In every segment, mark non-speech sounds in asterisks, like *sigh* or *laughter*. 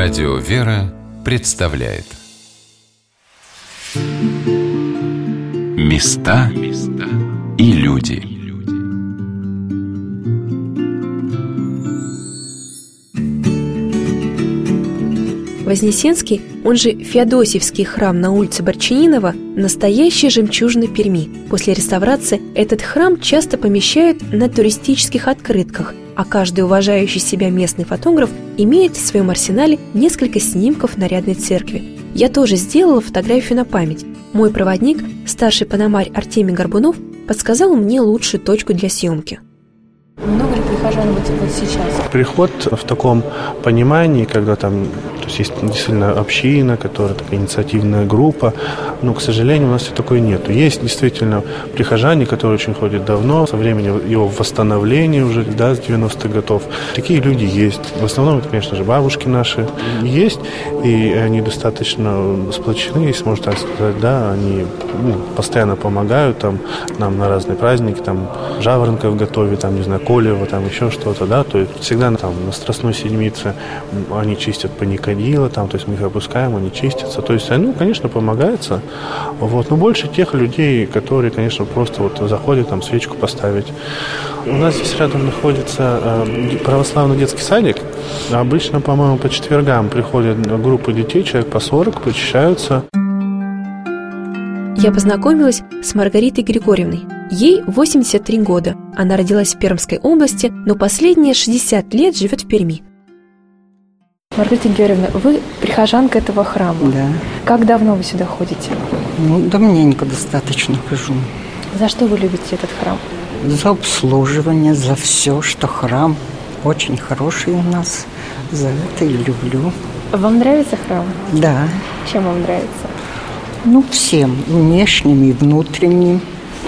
Радио «Вера» представляет Места и люди Вознесенский, он же Феодосиевский храм на улице Борчининова, настоящий жемчужина Перми. После реставрации этот храм часто помещают на туристических открытках – а каждый уважающий себя местный фотограф имеет в своем арсенале несколько снимков нарядной церкви. Я тоже сделала фотографию на память. Мой проводник, старший паномарь Артемий Горбунов, подсказал мне лучшую точку для съемки. Много ли прихожан вот, вот сейчас? Приход в таком понимании, когда там то есть, есть действительно община, которая такая инициативная группа, но, к сожалению, у нас все такое нету. Есть действительно прихожане, которые очень ходят давно, со времени его восстановления уже, да, с 90-х годов. Такие люди есть. В основном это, конечно же, бабушки наши есть, и они достаточно сплочены, если можно так сказать, да, они ну, постоянно помогают там, нам на разные праздники, там, жаворонков готовят, там, не знаю, колево, там, еще что-то, да, то есть всегда там на Страстной Седмице они чистят паникадила, там, то есть мы их опускаем, они чистятся, то есть, ну, конечно, помогается, вот, но больше тех людей, которые, конечно, просто вот заходят там свечку поставить. У нас здесь рядом находится э, православный детский садик, обычно, по-моему, по четвергам приходят группы детей, человек по 40, почищаются. Я познакомилась с Маргаритой Григорьевной. Ей 83 года. Она родилась в Пермской области, но последние 60 лет живет в Перми. Маргарита Георгиевна, вы прихожанка этого храма. Да. Как давно вы сюда ходите? Ну, давненько достаточно хожу. За что вы любите этот храм? За обслуживание, за все, что храм очень хороший у нас. За это и люблю. Вам нравится храм? Да. Чем вам нравится? Ну, всем. Внешним и внутренним.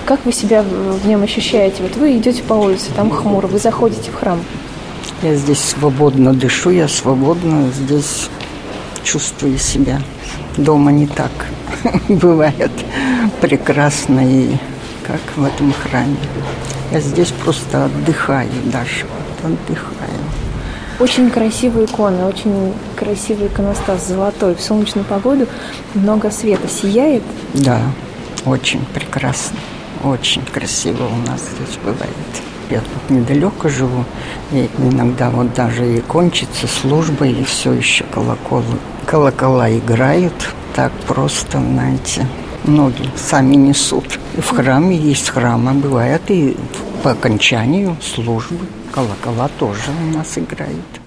Как вы себя в нем ощущаете? Вот вы идете по улице, там хмуро, вы заходите в храм. Я здесь свободно дышу, я свободно здесь чувствую себя. Дома не так *laughs* бывает прекрасно и как в этом храме. Я здесь просто отдыхаю даже, вот отдыхаю. Очень красивые иконы, очень красивый иконостас, золотой. В солнечную погоду много света сияет. Да, очень прекрасно, очень красиво у нас здесь бывает. Я тут недалеко живу, и иногда вот даже и кончится служба, и все еще колокол, колокола играют. Так просто, знаете, ноги сами несут. В храме есть храмы, бывает и по окончанию службы колокола тоже у нас играют.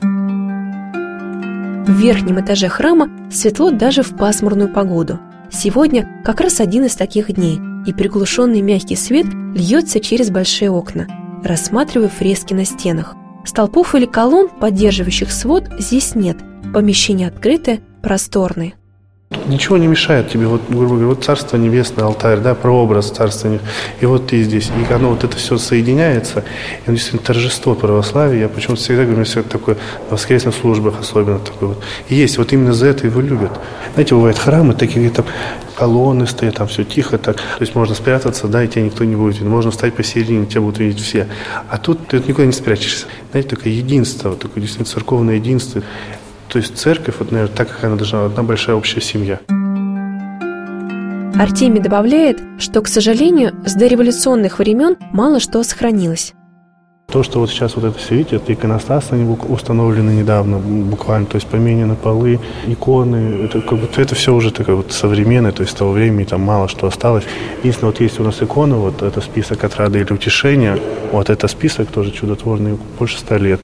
В верхнем этаже храма светло даже в пасмурную погоду. Сегодня как раз один из таких дней, и приглушенный мягкий свет льется через большие окна. Рассматриваю фрески на стенах. Столпов или колонн, поддерживающих свод, здесь нет. Помещение открытое, просторное. Ничего не мешает тебе, вот, грубо говоря, вот Царство Небесное, алтарь, да, прообраз Царства Небесного, и вот ты здесь, и оно вот это все соединяется, и оно действительно торжество православия, я почему-то всегда говорю, все такое, на воскресных службах особенно такое вот, и есть, вот именно за это его любят. Знаете, бывают храмы такие, где там колонны стоят, там все тихо так, то есть можно спрятаться, да, и тебя никто не будет видеть, можно встать посередине, тебя будут видеть все, а тут ты никуда не спрячешься. Знаете, такое единство, такое действительно церковное единство, то есть церковь, вот, наверное, так, как она должна, одна большая общая семья. Артемий добавляет, что, к сожалению, с дореволюционных времен мало что сохранилось. То, что вот сейчас вот это все видите, это иконостас, они установлены недавно буквально, то есть поменены полы, иконы, это, как бы, это все уже такое вот современное, то есть с того времени там мало что осталось. Единственное, вот есть у нас икона, вот это список отрады или утешения, вот это список тоже чудотворный, больше ста лет.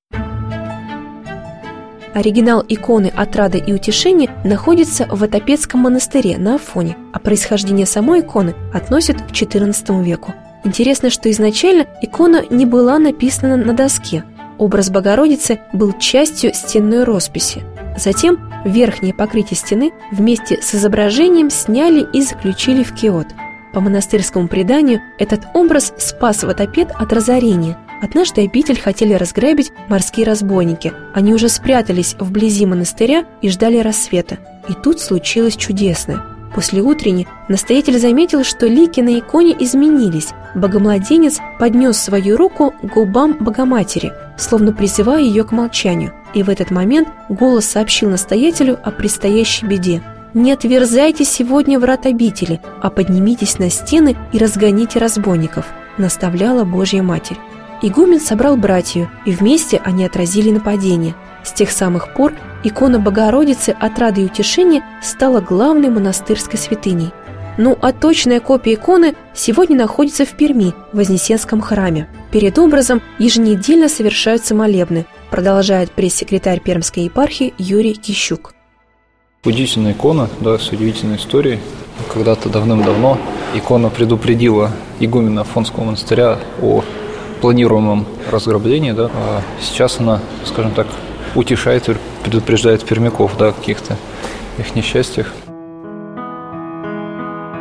Оригинал иконы «Отрада и утешения» находится в Отопецком монастыре на Афоне, а происхождение самой иконы относят к XIV веку. Интересно, что изначально икона не была написана на доске. Образ Богородицы был частью стенной росписи. Затем верхнее покрытие стены вместе с изображением сняли и заключили в киот. По монастырскому преданию, этот образ спас Ватопед от разорения – Однажды обитель хотели разграбить морские разбойники. Они уже спрятались вблизи монастыря и ждали рассвета. И тут случилось чудесное. После утренней настоятель заметил, что лики на иконе изменились. Богомладенец поднес свою руку к губам Богоматери, словно призывая ее к молчанию. И в этот момент голос сообщил настоятелю о предстоящей беде. «Не отверзайте сегодня врат обители, а поднимитесь на стены и разгоните разбойников», наставляла Божья Матерь. Игумен собрал братью, и вместе они отразили нападение. С тех самых пор икона Богородицы отрады и утешения стала главной монастырской святыней. Ну а точная копия иконы сегодня находится в Перми, в Вознесенском храме. Перед образом еженедельно совершаются молебны, продолжает пресс-секретарь Пермской епархии Юрий Кищук. Удивительная икона, да, с удивительной историей. Когда-то давным-давно икона предупредила игумена Афонского монастыря о планируемом разграблении, да, а сейчас она, скажем так, утешает предупреждает пермяков, да, каких-то их несчастьях.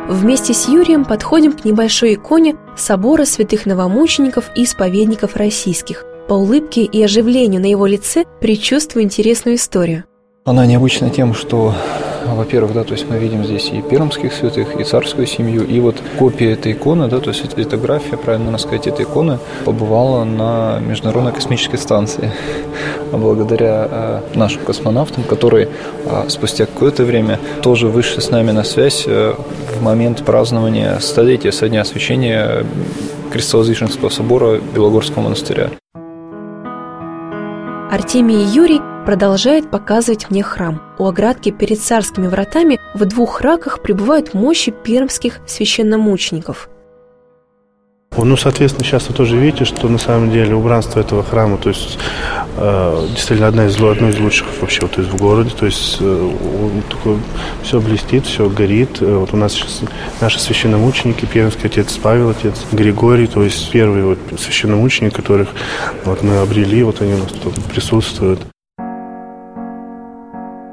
Вместе с Юрием подходим к небольшой иконе собора святых новомучеников и исповедников российских. По улыбке и оживлению на его лице предчувствую интересную историю. Она необычна тем, что во-первых, да, то есть мы видим здесь и пермских святых, и царскую семью, и вот копия этой иконы, да, то есть литография, правильно сказать, этой иконы побывала на Международной космической станции. А благодаря э, нашим космонавтам, которые э, спустя какое-то время тоже вышли с нами на связь э, в момент празднования столетия со дня освящения Крестовоздвиженского собора Белогорского монастыря. Артемий и Юрий продолжает показывать мне храм. У оградки перед царскими вратами в двух раках пребывают мощи пермских священномучеников – ну, соответственно, сейчас вы тоже видите, что на самом деле убранство этого храма, то есть э, действительно одна из, одно из лучших вообще то есть в городе, то есть э, такое, все блестит, все горит. Э, вот у нас сейчас наши священномученики, Пермский отец Павел, отец Григорий, то есть первые вот священномученики, которых вот мы обрели, вот они у нас тут присутствуют.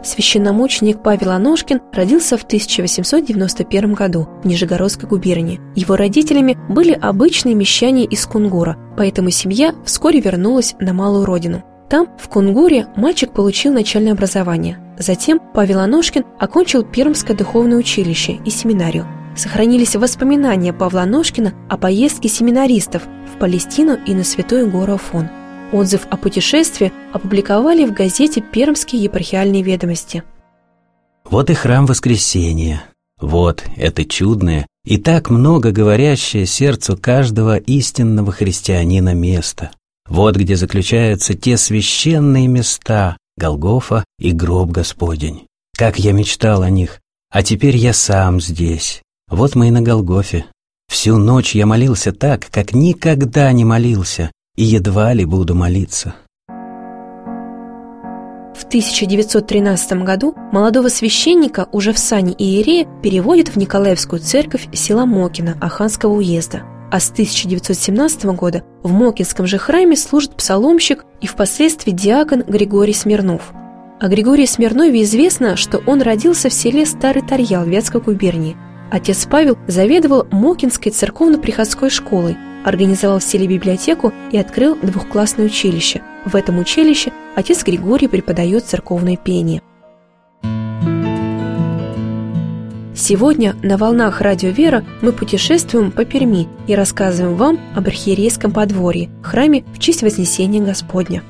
Священномученик Павел Аношкин родился в 1891 году в Нижегородской губернии. Его родителями были обычные мещане из Кунгура, поэтому семья вскоре вернулась на малую родину. Там, в Кунгуре, мальчик получил начальное образование. Затем Павел Аношкин окончил Пермское духовное училище и семинарию. Сохранились воспоминания Павла Аношкина о поездке семинаристов в Палестину и на Святую гору Афон – Отзыв о путешествии опубликовали в газете «Пермские епархиальные ведомости». Вот и храм Воскресения. Вот это чудное и так много говорящее сердцу каждого истинного христианина место. Вот где заключаются те священные места Голгофа и гроб Господень. Как я мечтал о них, а теперь я сам здесь. Вот мы и на Голгофе. Всю ночь я молился так, как никогда не молился, и едва ли буду молиться. В 1913 году молодого священника уже в сане Иерея переводят в Николаевскую церковь села Мокина Аханского уезда. А с 1917 года в Мокинском же храме служит псаломщик и впоследствии диакон Григорий Смирнов. О Григории Смирнове известно, что он родился в селе Старый Тарьял Вятской губернии. Отец Павел заведовал Мокинской церковно-приходской школой, организовал в селе библиотеку и открыл двухклассное училище. В этом училище отец Григорий преподает церковное пение. Сегодня на волнах Радио Вера мы путешествуем по Перми и рассказываем вам об архиерейском подворье, храме в честь Вознесения Господня.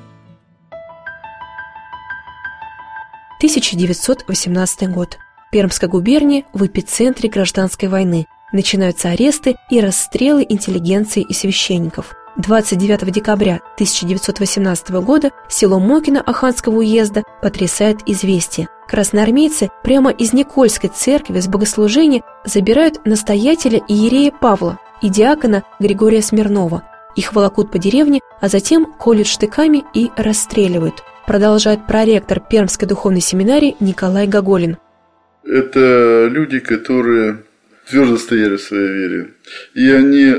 1918 год. Пермская губерния в эпицентре гражданской войны. Начинаются аресты и расстрелы интеллигенции и священников. 29 декабря 1918 года село Мокино Аханского уезда потрясает известие. Красноармейцы прямо из Никольской церкви с богослужения забирают настоятеля Иерея Павла и диакона Григория Смирнова. Их волокут по деревне, а затем колют штыками и расстреливают. Продолжает проректор Пермской духовной семинарии Николай Гоголин. Это люди, которые твердо стояли в своей вере. И они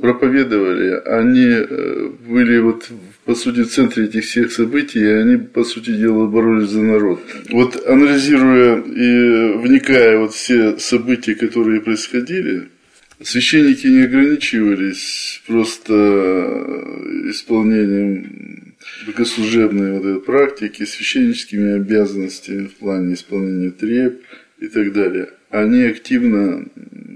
проповедовали, они э, были вот по сути в центре этих всех событий, и они, по сути дела, боролись за народ. Вот анализируя и вникая вот все события, которые происходили, священники не ограничивались просто исполнением богослужебной вот этой практики, священническими обязанностями в плане исполнения треб и так далее – они активно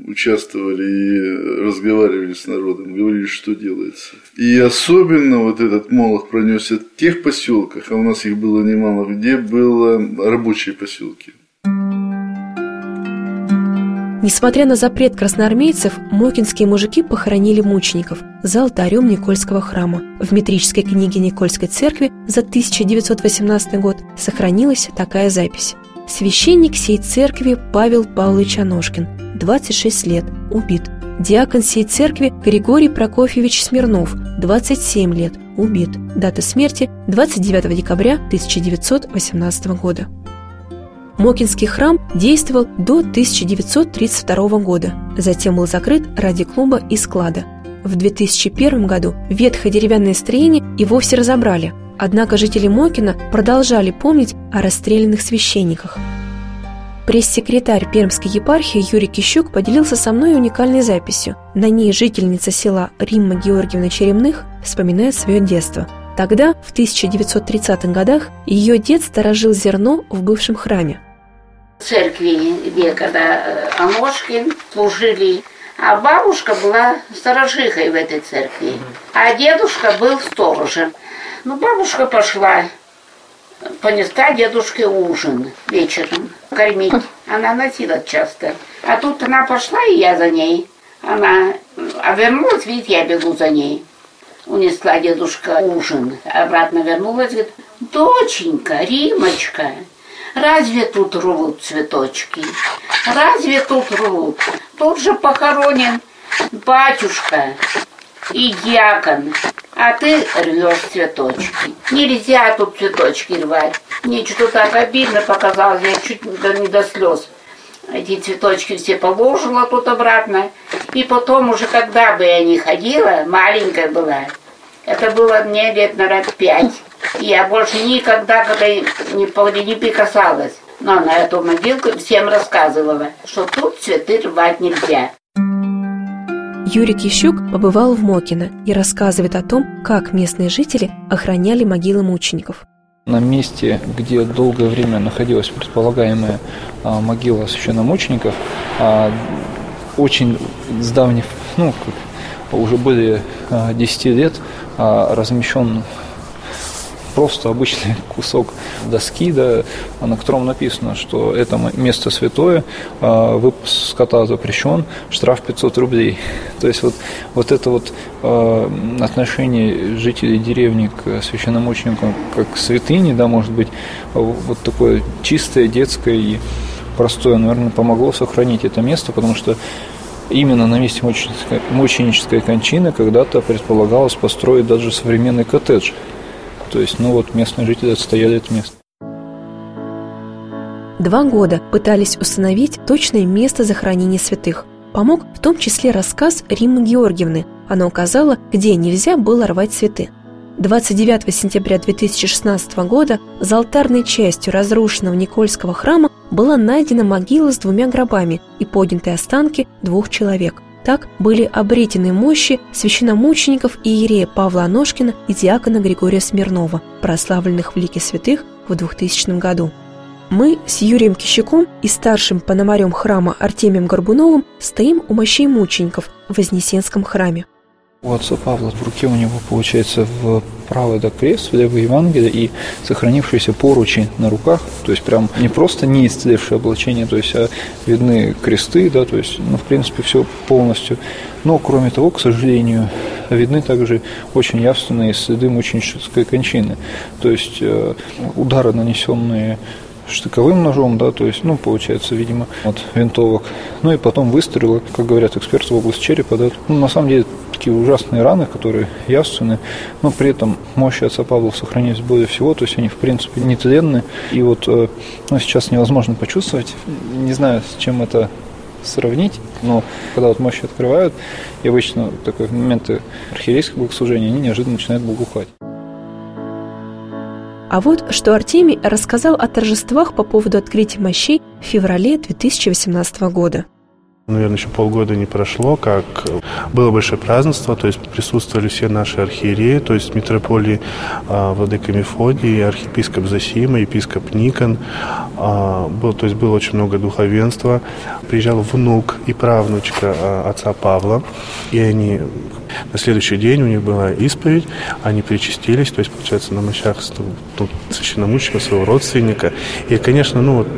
участвовали и разговаривали с народом, говорили, что делается. И особенно вот этот молох пронесся в тех поселках, а у нас их было немало, где было рабочие поселки. Несмотря на запрет красноармейцев, мокинские мужики похоронили мучеников за алтарем Никольского храма. В метрической книге Никольской церкви за 1918 год сохранилась такая запись. Священник сей церкви Павел Павлович Аношкин, 26 лет, убит. Диакон сей церкви Григорий Прокофьевич Смирнов, 27 лет, убит. Дата смерти 29 декабря 1918 года. Мокинский храм действовал до 1932 года, затем был закрыт ради клуба и склада. В 2001 году ветхое деревянное строение и вовсе разобрали, однако жители Мокина продолжали помнить о расстрелянных священниках. Пресс-секретарь Пермской епархии Юрий Кищук поделился со мной уникальной записью. На ней жительница села Римма Георгиевна Черемных вспоминает свое детство. Тогда, в 1930-х годах, ее дед сторожил зерно в бывшем храме церкви, где когда э, Аношкин служили. А бабушка была сторожихой в этой церкви, а дедушка был сторожем. Ну, бабушка пошла, понесла дедушке ужин вечером кормить. Она носила часто. А тут она пошла, и я за ней. Она, а вернулась, видите, я бегу за ней. Унесла дедушка ужин. Обратно вернулась, говорит, доченька, Римочка, Разве тут рвут цветочки? Разве тут рвут? Тут же похоронен батюшка и дьякон, а ты рвешь цветочки. Нельзя тут цветочки рвать. Мне что-то так обидно показалось, я чуть не до слез. Эти цветочки все положила тут обратно. И потом уже, когда бы я не ходила, маленькая была, это было мне лет, наверное, пять. Я больше никогда когда не, не прикасалась. Но на эту могилку всем рассказывала, что тут цветы рвать нельзя. Юрий Кищук побывал в Мокино и рассказывает о том, как местные жители охраняли могилы мучеников. На месте, где долгое время находилась предполагаемая а, могила священномучеников, а, очень с давних, ну, уже более а, 10 лет а, размещен просто обычный *laughs* кусок доски, да, на котором написано, что это место святое, а, выпуск скота запрещен, штраф 500 рублей. *laughs* То есть вот, вот это вот а, отношение жителей деревни к священномученикам как к святыне, да, может быть, вот такое чистое, детское и простое, наверное, помогло сохранить это место, потому что именно на месте мученической, мученической кончины когда-то предполагалось построить даже современный коттедж – то есть, ну вот местные жители отстояли это место. Два года пытались установить точное место захоронения святых. Помог в том числе рассказ Риммы Георгиевны. Она указала, где нельзя было рвать цветы. 29 сентября 2016 года за алтарной частью разрушенного Никольского храма была найдена могила с двумя гробами и поднятые останки двух человек – так были обретены мощи священномучеников иерея Павла Аношкина и диакона Григория Смирнова, прославленных в лике святых в 2000 году. Мы с Юрием Кищуком и старшим пономарем храма Артемием Горбуновым стоим у мощей мучеников в Вознесенском храме. У отца Павла в руке у него получается в правый да, крест, в левое Евангелие и сохранившиеся поручи на руках, то есть прям не просто не исцелевшее облачение, то есть а видны кресты, да, то есть, ну, в принципе, все полностью. Но, кроме того, к сожалению, видны также очень явственные следы мученической кончины, то есть э, удары, нанесенные штыковым ножом, да, то есть, ну, получается, видимо, от винтовок. Ну и потом выстрелы, как говорят эксперты в области черепа, да. Ну, на самом деле, такие ужасные раны, которые явственны, но при этом мощи отца Павла сохранились более всего, то есть они, в принципе, нетленны. И вот ну, сейчас невозможно почувствовать, не знаю, с чем это сравнить, но когда вот мощи открывают, и обычно такой в моменты архиерейского богослужения, они неожиданно начинают благоухать. А вот что Артемий рассказал о торжествах по поводу открытия мощей в феврале 2018 года. Наверное, еще полгода не прошло, как было большое празднество, то есть присутствовали все наши архиереи, то есть митрополии а, Владыка Мефодий, архиепископ Засима, епископ Никон. А, был, то есть было очень много духовенства. Приезжал внук и правнучка а, отца Павла, и они на следующий день у них была исповедь, они причастились, то есть, получается, на мощах ну, священномученика, своего родственника. И, конечно, ну вот,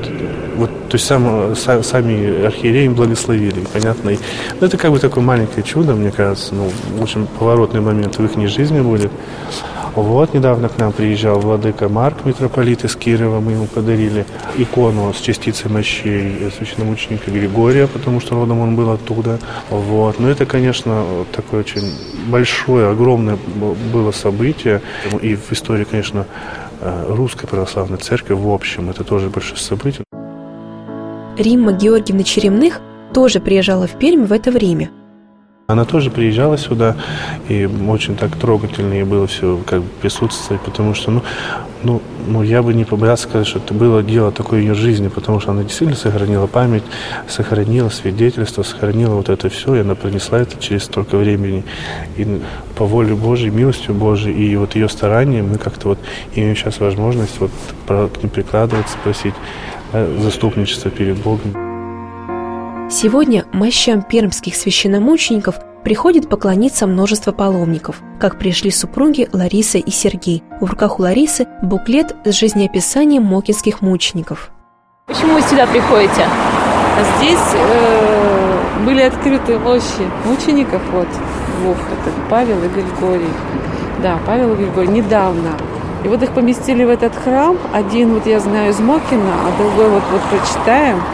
вот то есть сам, са, сами архиереи им благословили, понятно. И, ну, это как бы такое маленькое чудо, мне кажется, ну, очень поворотный момент в их жизни будет. Вот, недавно к нам приезжал владыка Марк, митрополит из Кирова. Мы ему подарили икону с частицей мощей священномученика Григория, потому что родом он был оттуда. Вот. Но это, конечно, такое очень большое, огромное было событие. И в истории, конечно, э, русской православной церкви в общем, это тоже большое событие. Римма Георгиевна Черемных тоже приезжала в Пермь в это время – она тоже приезжала сюда, и очень так трогательно ей было все как бы присутствовать, потому что, ну, ну, ну, я бы не побоялся сказать, что это было дело такой ее жизни, потому что она действительно сохранила память, сохранила свидетельство, сохранила вот это все, и она принесла это через столько времени. И по воле Божьей, милостью Божьей, и вот ее старанием мы как-то вот имеем сейчас возможность вот к ним прикладываться, просить да, заступничество перед Богом. Сегодня мощам пермских священномучеников приходит поклониться множество паломников, как пришли супруги Лариса и Сергей. В руках у Ларисы буклет с жизнеописанием мокинских мучеников. Почему вы сюда приходите? Здесь э, были открыты мощи мучеников, вот, двух, это Павел и Григорий. Да, Павел и Григорий, недавно. И вот их поместили в этот храм. Один вот я знаю из Мокина, а другой вот, вот прочитаем –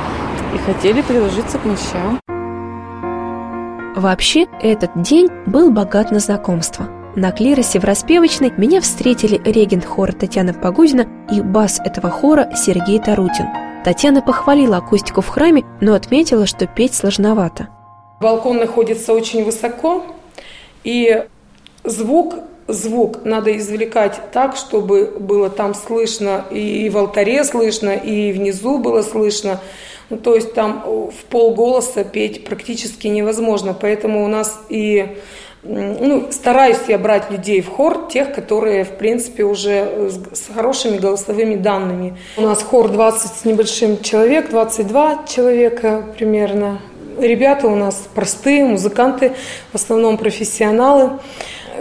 и хотели приложиться к мощам. Вообще, этот день был богат на знакомства. На клиросе в распевочной меня встретили регент хора Татьяна Погудина и бас этого хора Сергей Тарутин. Татьяна похвалила акустику в храме, но отметила, что петь сложновато. Балкон находится очень высоко, и звук звук надо извлекать так, чтобы было там слышно, и в алтаре слышно, и внизу было слышно. Ну, то есть там в полголоса петь практически невозможно. Поэтому у нас и ну, стараюсь я брать людей в хор, тех, которые, в принципе, уже с хорошими голосовыми данными. У нас хор 20 с небольшим человек, 22 человека примерно. Ребята у нас простые, музыканты, в основном профессионалы.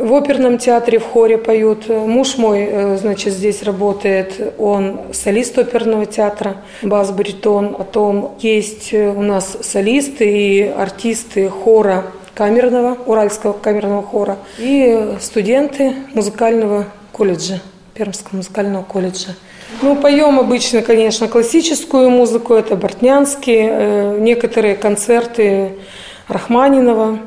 В оперном театре в хоре поют. Муж мой, э, значит, здесь работает. Он солист оперного театра, бас-баритон. Потом есть э, у нас солисты и артисты хора камерного, Уральского камерного хора. И студенты музыкального колледжа, Пермского музыкального колледжа. Ну, поем обычно, конечно, классическую музыку, это Бортнянский, э, некоторые концерты Рахманинова.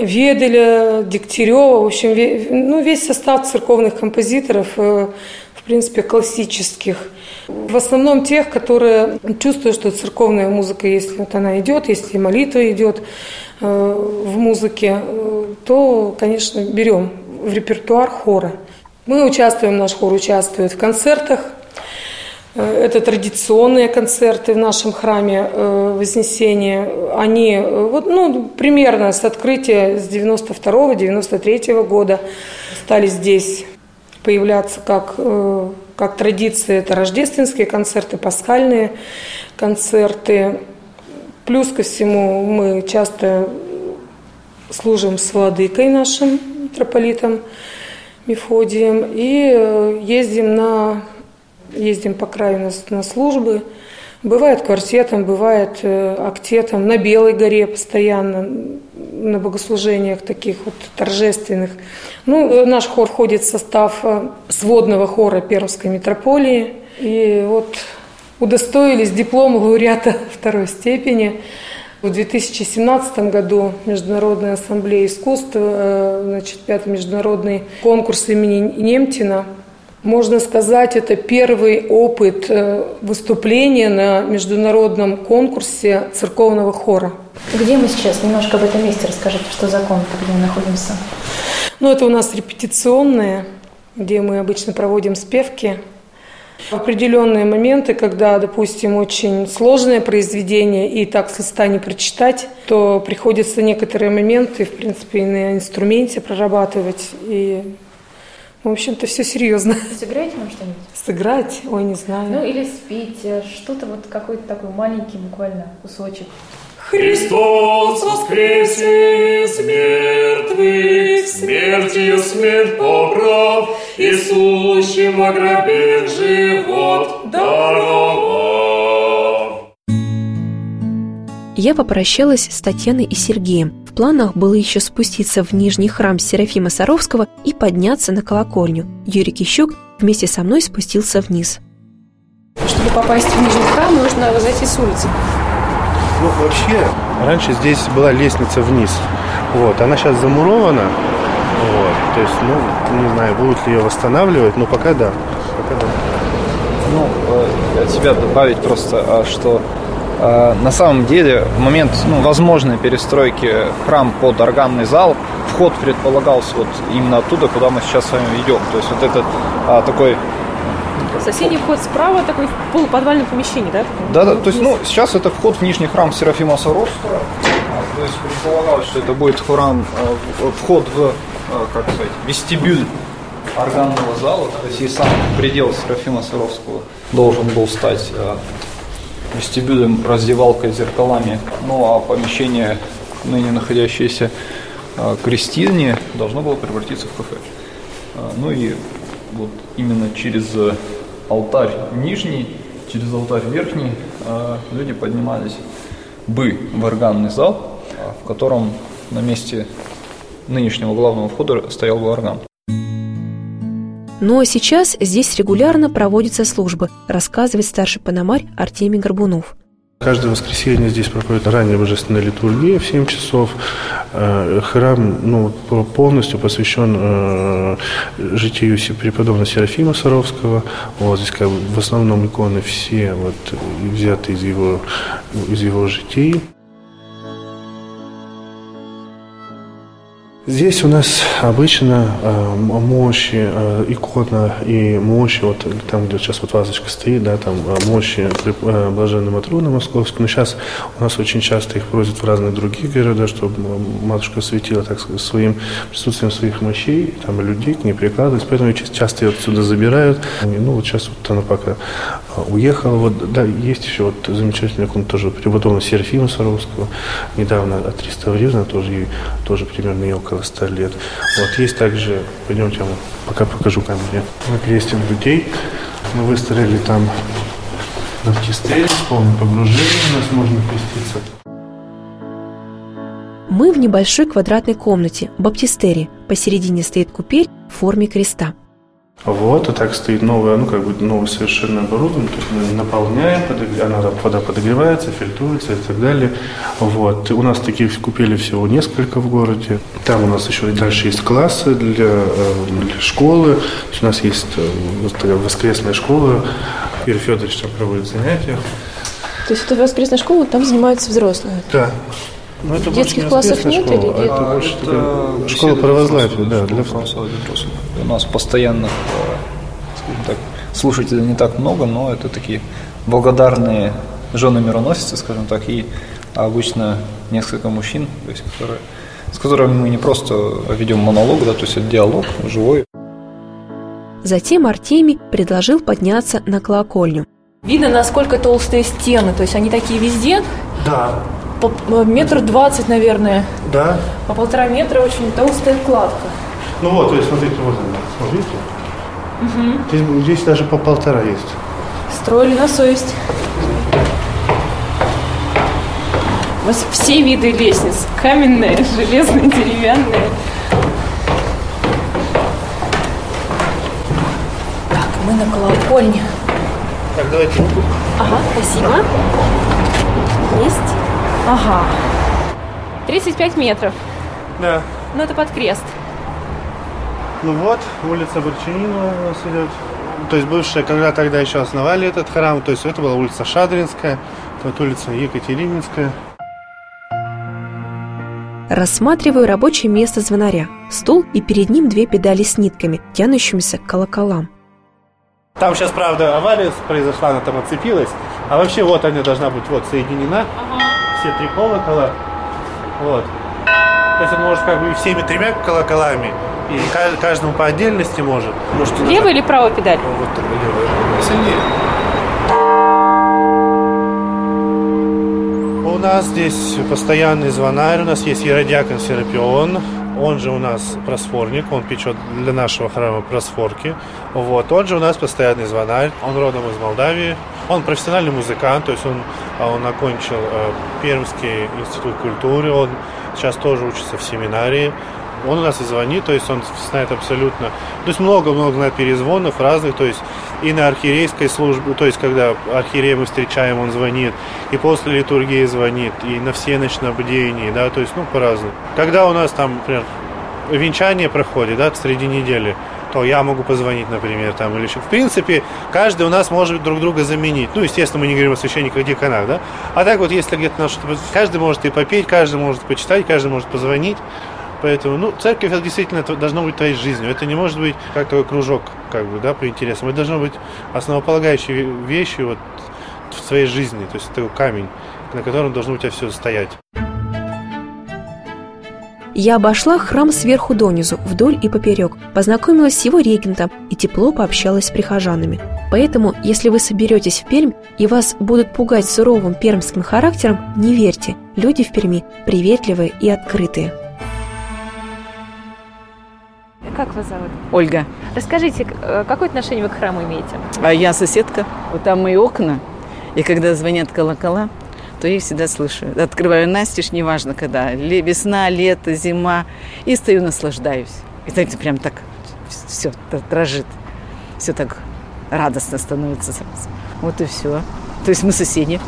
Веделя, Дегтярева, в общем, ну, весь состав церковных композиторов, э, в принципе, классических. В основном тех, которые чувствуют, что церковная музыка, если вот она идет, если молитва идет э, в музыке, э, то, конечно, берем в репертуар хора. Мы участвуем, наш хор участвует в концертах, это традиционные концерты в нашем храме э, Вознесения. Они э, вот, ну, примерно с открытия с 92-93 года стали здесь появляться как, как традиция. Это рождественские концерты, пасхальные концерты. Плюс ко всему мы часто служим с владыкой нашим митрополитом Мефодием и ездим на ездим по краю на, на службы. Бывает квартетом, бывает э, актетом, на Белой горе постоянно, на богослужениях таких вот торжественных. Ну, э, наш хор входит в состав э, сводного хора Пермской митрополии. И вот удостоились диплома лауреата *laughs* второй степени. В 2017 году Международная ассамблея искусств, значит, пятый международный конкурс имени Немтина – можно сказать, это первый опыт э, выступления на международном конкурсе церковного хора. Где мы сейчас? Немножко об этом месте расскажите, что за комната, где мы находимся. Ну, это у нас репетиционная, где мы обычно проводим спевки. В определенные моменты, когда, допустим, очень сложное произведение и так с листа не прочитать, то приходится некоторые моменты, в принципе, и на инструменте прорабатывать. И, в общем-то, все серьезно. Сыграете нам что-нибудь? Сыграть? Ой, не знаю. Ну, или спеть, э, что-то вот какой-то такой маленький буквально кусочек. Христос воскресе из мертвых, смертью смерть поправ, и сущим во гробе живот даровав. Я попрощалась с Татьяной и Сергеем. В планах было еще спуститься в нижний храм Серафима Саровского и подняться на колокольню. Юрий Кищук вместе со мной спустился вниз. Чтобы попасть в нижний храм, нужно зайти с улицы. Ну, вообще, раньше здесь была лестница вниз. Вот, она сейчас замурована. Вот, то есть, ну, не знаю, будут ли ее восстанавливать, но пока да. Пока да. Ну, э, от себя добавить просто, а, что на самом деле в момент ну, возможной перестройки храм под органный зал вход предполагался вот именно оттуда, куда мы сейчас с вами идем. То есть вот этот а, такой Соседний вход справа, такой в полуподвальном помещении, да? Да, да, то есть, ну, сейчас это вход в нижний храм Серафима Саровского. А, то есть предполагалось, что это будет храм, э, вход в, как сказать, вестибюль органного зала, то есть и сам предел Серафима Саровского должен был стать вестибюлем, раздевалкой, зеркалами, ну а помещение, ныне находящееся к крестильне, должно было превратиться в кафе. Ну и вот именно через алтарь нижний, через алтарь верхний а, люди поднимались бы в органный зал, а, в котором на месте нынешнего главного входа стоял бы орган. Но сейчас здесь регулярно проводятся службы, рассказывает старший пономарь Артемий Горбунов. Каждое воскресенье здесь проходит ранняя божественная литургия в 7 часов. Э, храм ну, полностью посвящен э, житию преподобного Серафима Саровского. Вот здесь как бы в основном иконы все вот, взяты из его, из его житий. Здесь у нас обычно э, мощи, э, икона и мощи, вот там, где сейчас вот вазочка стоит, да, там э, мощи э, Блаженной Матроны Московской, но сейчас у нас очень часто их просят в разных других городах, чтобы матушка светила, так сказать, своим присутствием своих мощей, там людей к ней прикладывать, поэтому часто ее отсюда забирают. Ну, вот сейчас вот она пока э, уехала, вот, да, есть еще вот замечательный икона тоже преподобного Серафима Саровского, недавно отреставрирована, тоже, ей, тоже примерно ей около около 100 лет. Вот есть также, пойдемте, я пока покажу камере. Мы крестим людей. Мы выстроили там баптистерий с полным погружением, у нас можно креститься. Мы в небольшой квадратной комнате, баптистерии. Посередине стоит купель в форме креста. Вот, и так стоит новое, ну, как бы новое совершенно оборудование, то есть мы наполняем, она, вода подогревается, фильтруется и так далее. Вот. У нас таких купели всего несколько в городе. Там у нас еще дальше есть классы для, э, для школы. То есть у нас есть э, воскресная школа. Юрий Федорович там проводит занятия. То есть это воскресная школа, там занимаются взрослые? Да. Но ну, это Детских классов нет школа, или а это а, больше это школа православия, да, для православия У нас постоянно, скажем так, слушателей не так много, но это такие благодарные жены мироносицы, скажем так, и обычно несколько мужчин, то есть, которые, с которыми мы не просто ведем монолог, да, то есть это диалог живой. Затем Артемий предложил подняться на колокольню. Видно, насколько толстые стены, то есть они такие везде? Да, по, э, метр двадцать, наверное. Да. По полтора метра очень толстая кладка. Ну вот, то есть смотрите, вот она, смотрите. Угу. Здесь, здесь даже по полтора есть. Строили на совесть. У вас все виды лестниц. Каменные, *laughs* железные, деревянные. Так, мы на колокольне. Так, давайте руку. Ага, спасибо. Есть. Ага. 35 метров. Да. Ну, это под крест. Ну вот, улица Борчанинова у нас идет. То есть бывшая, когда тогда еще основали этот храм, то есть это была улица Шадринская, вот улица Екатерининская. Рассматриваю рабочее место звонаря. Стул и перед ним две педали с нитками, тянущимися к колоколам. Там сейчас, правда, авария произошла, она там отцепилась. А вообще вот она должна быть вот соединена. Все три колокола. Вот. То есть он может как бы всеми тремя колоколами. И каждому по отдельности может. может левая или правая педаль? Вот левая. Сильнее. У нас здесь постоянный звонарь, у нас есть Еродиакон Серапион, он же у нас просфорник, он печет для нашего храма просфорки. Вот. Он же у нас постоянный звонарь, он родом из Молдавии. Он профессиональный музыкант, то есть он, а, он окончил э, Пермский институт культуры, он сейчас тоже учится в семинарии. Он у нас и звонит, то есть он знает абсолютно, то есть много-много знает перезвонов разных, то есть и на архиерейской службе, то есть когда архиерея мы встречаем, он звонит, и после литургии звонит, и на всеночном бдении, да, то есть, ну, по-разному. Когда у нас там, например, венчание проходит, да, среди недели, то я могу позвонить, например, там, или еще. В принципе, каждый у нас может друг друга заменить. Ну, естественно, мы не говорим о священниках деканах, да? А так вот, если где-то на что-то... Каждый может и попеть, каждый может почитать, каждый может позвонить. Поэтому, ну, церковь это действительно должно быть твоей жизнью. Это не может быть как такой кружок, как бы, да, по интересам. Это должно быть основополагающей вещью вот в своей жизни. То есть это камень, на котором должно у тебя все стоять. Я обошла храм сверху донизу, вдоль и поперек, познакомилась с его регентом и тепло пообщалась с прихожанами. Поэтому, если вы соберетесь в Пермь и вас будут пугать суровым пермским характером, не верьте, люди в Перми приветливые и открытые. Как вас зовут? Ольга. Расскажите, э, какое отношение вы к храму имеете? А я соседка. Вот там мои окна. И когда звонят колокола, то я всегда слышу. Открываю настежь, неважно когда. Весна, лето, зима. И стою, наслаждаюсь. И знаете, прям так все дрожит. Все так радостно становится сразу. Вот и все. То есть мы соседи.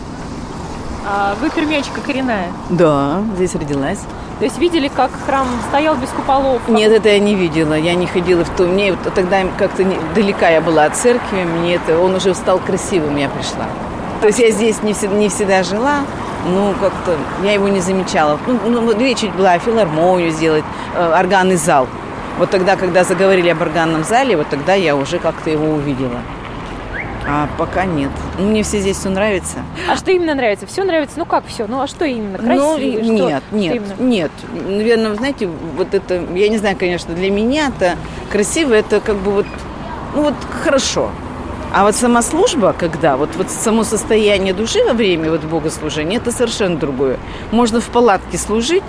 А вы пермячка коренная? Да, здесь родилась. То есть видели, как храм стоял без куполов? Нет, это я не видела. Я не ходила в то. Мне тогда как-то не, далека я была от церкви. Мне это он уже стал красивым, я пришла. То есть я здесь не всегда, не всегда жила, ну, как-то я его не замечала. Ну, ну речь была филармонию сделать, э, органный зал. Вот тогда, когда заговорили об органном зале, вот тогда я уже как-то его увидела. А пока нет. Ну, мне все здесь все нравится. А что именно нравится? Все нравится? Ну как все? Ну а что именно? Красиво? Ну, что? нет, нет, что нет. Наверное, знаете, вот это, я не знаю, конечно, для меня это красиво, это как бы вот, ну вот хорошо. А вот сама служба, когда, вот, вот само состояние души во время вот богослужения, это совершенно другое. Можно в палатке служить,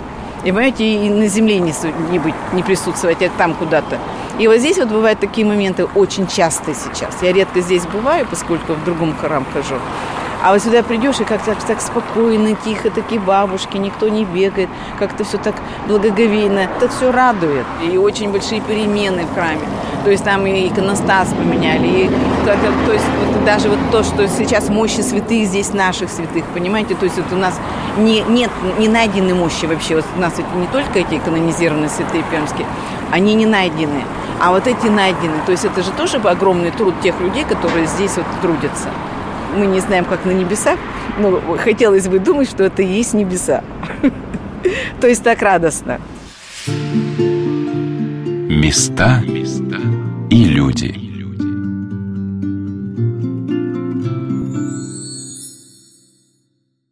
и, понимаете, и на земле не, не быть, не присутствовать, а там куда-то. И вот здесь вот бывают такие моменты очень часто сейчас. Я редко здесь бываю, поскольку в другом храм хожу. А вот сюда придешь, и как-то так спокойно, тихо, такие бабушки, никто не бегает, как-то все так благоговейно. Это все радует. И очень большие перемены в храме. То есть там и иконостас поменяли, и то есть вот даже вот то, что сейчас мощи святых здесь наших святых, понимаете? То есть вот у нас не, нет, не найдены мощи вообще. Вот у нас ведь не только эти канонизированные святые пермские, они не найдены. А вот эти найдены. То есть это же тоже огромный труд тех людей, которые здесь вот трудятся мы не знаем, как на небесах, но хотелось бы думать, что это и есть небеса. То есть так радостно. Места и люди.